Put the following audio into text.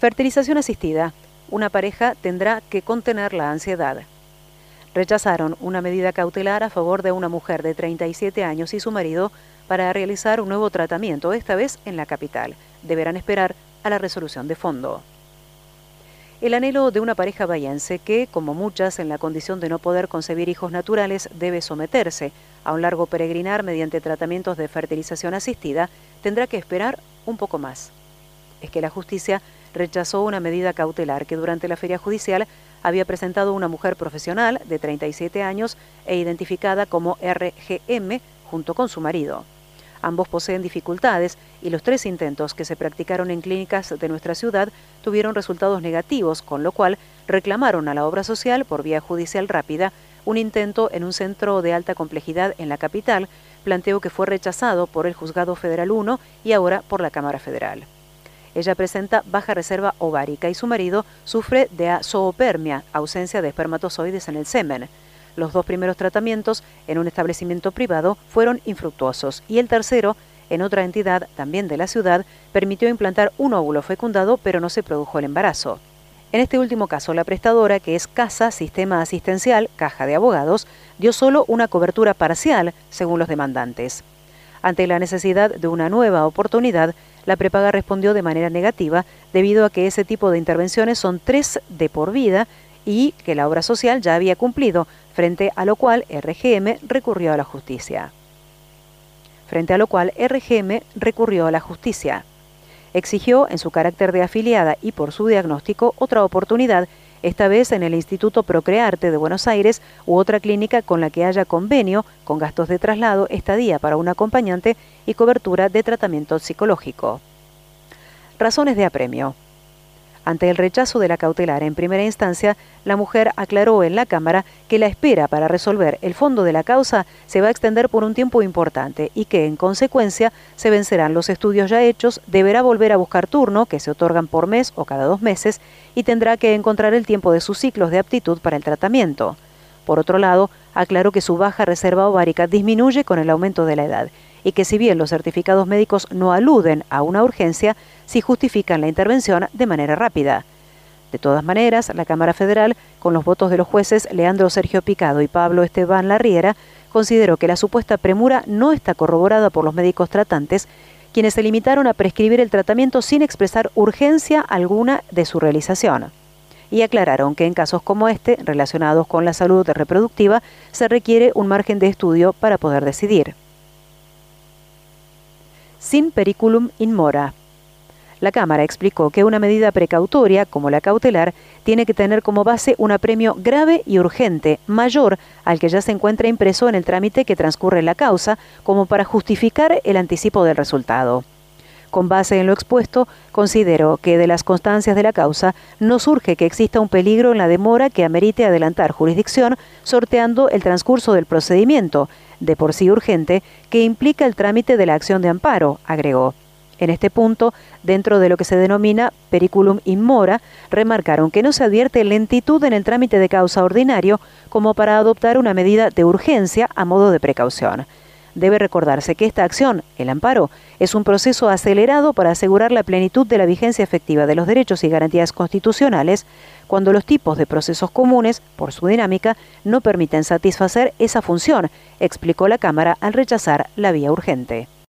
Fertilización asistida. Una pareja tendrá que contener la ansiedad. Rechazaron una medida cautelar a favor de una mujer de 37 años y su marido para realizar un nuevo tratamiento, esta vez en la capital. Deberán esperar a la resolución de fondo. El anhelo de una pareja bayense que, como muchas en la condición de no poder concebir hijos naturales, debe someterse a un largo peregrinar mediante tratamientos de fertilización asistida, tendrá que esperar un poco más. Es que la justicia rechazó una medida cautelar que durante la feria judicial había presentado una mujer profesional de 37 años e identificada como RGM junto con su marido. Ambos poseen dificultades y los tres intentos que se practicaron en clínicas de nuestra ciudad tuvieron resultados negativos, con lo cual reclamaron a la obra social por vía judicial rápida un intento en un centro de alta complejidad en la capital, planteo que fue rechazado por el Juzgado Federal 1 y ahora por la Cámara Federal. Ella presenta baja reserva ovárica y su marido sufre de azoopermia, ausencia de espermatozoides en el semen. Los dos primeros tratamientos en un establecimiento privado fueron infructuosos y el tercero, en otra entidad también de la ciudad, permitió implantar un óvulo fecundado pero no se produjo el embarazo. En este último caso, la prestadora, que es Casa Sistema Asistencial, Caja de Abogados, dio solo una cobertura parcial, según los demandantes. Ante la necesidad de una nueva oportunidad, la prepaga respondió de manera negativa debido a que ese tipo de intervenciones son tres de por vida y que la obra social ya había cumplido, frente a lo cual RGM recurrió a la justicia. Frente a lo cual RGM recurrió a la justicia. Exigió, en su carácter de afiliada y por su diagnóstico, otra oportunidad, esta vez en el Instituto Procrearte de Buenos Aires u otra clínica con la que haya convenio, con gastos de traslado, estadía para un acompañante y cobertura de tratamiento psicológico. Razones de apremio. Ante el rechazo de la cautelar en primera instancia, la mujer aclaró en la Cámara que la espera para resolver el fondo de la causa se va a extender por un tiempo importante y que, en consecuencia, se vencerán los estudios ya hechos, deberá volver a buscar turno, que se otorgan por mes o cada dos meses, y tendrá que encontrar el tiempo de sus ciclos de aptitud para el tratamiento. Por otro lado, aclaró que su baja reserva ovárica disminuye con el aumento de la edad y que si bien los certificados médicos no aluden a una urgencia, sí justifican la intervención de manera rápida. De todas maneras, la Cámara Federal, con los votos de los jueces Leandro Sergio Picado y Pablo Esteban Larriera, consideró que la supuesta premura no está corroborada por los médicos tratantes, quienes se limitaron a prescribir el tratamiento sin expresar urgencia alguna de su realización. Y aclararon que en casos como este, relacionados con la salud reproductiva, se requiere un margen de estudio para poder decidir sin periculum in mora. La Cámara explicó que una medida precautoria, como la cautelar, tiene que tener como base un apremio grave y urgente, mayor al que ya se encuentra impreso en el trámite que transcurre la causa, como para justificar el anticipo del resultado. Con base en lo expuesto, considero que de las constancias de la causa no surge que exista un peligro en la demora que amerite adelantar jurisdicción sorteando el transcurso del procedimiento, de por sí urgente, que implica el trámite de la acción de amparo, agregó. En este punto, dentro de lo que se denomina periculum in mora, remarcaron que no se advierte lentitud en el trámite de causa ordinario como para adoptar una medida de urgencia a modo de precaución. Debe recordarse que esta acción, el amparo, es un proceso acelerado para asegurar la plenitud de la vigencia efectiva de los derechos y garantías constitucionales cuando los tipos de procesos comunes, por su dinámica, no permiten satisfacer esa función, explicó la Cámara al rechazar la vía urgente.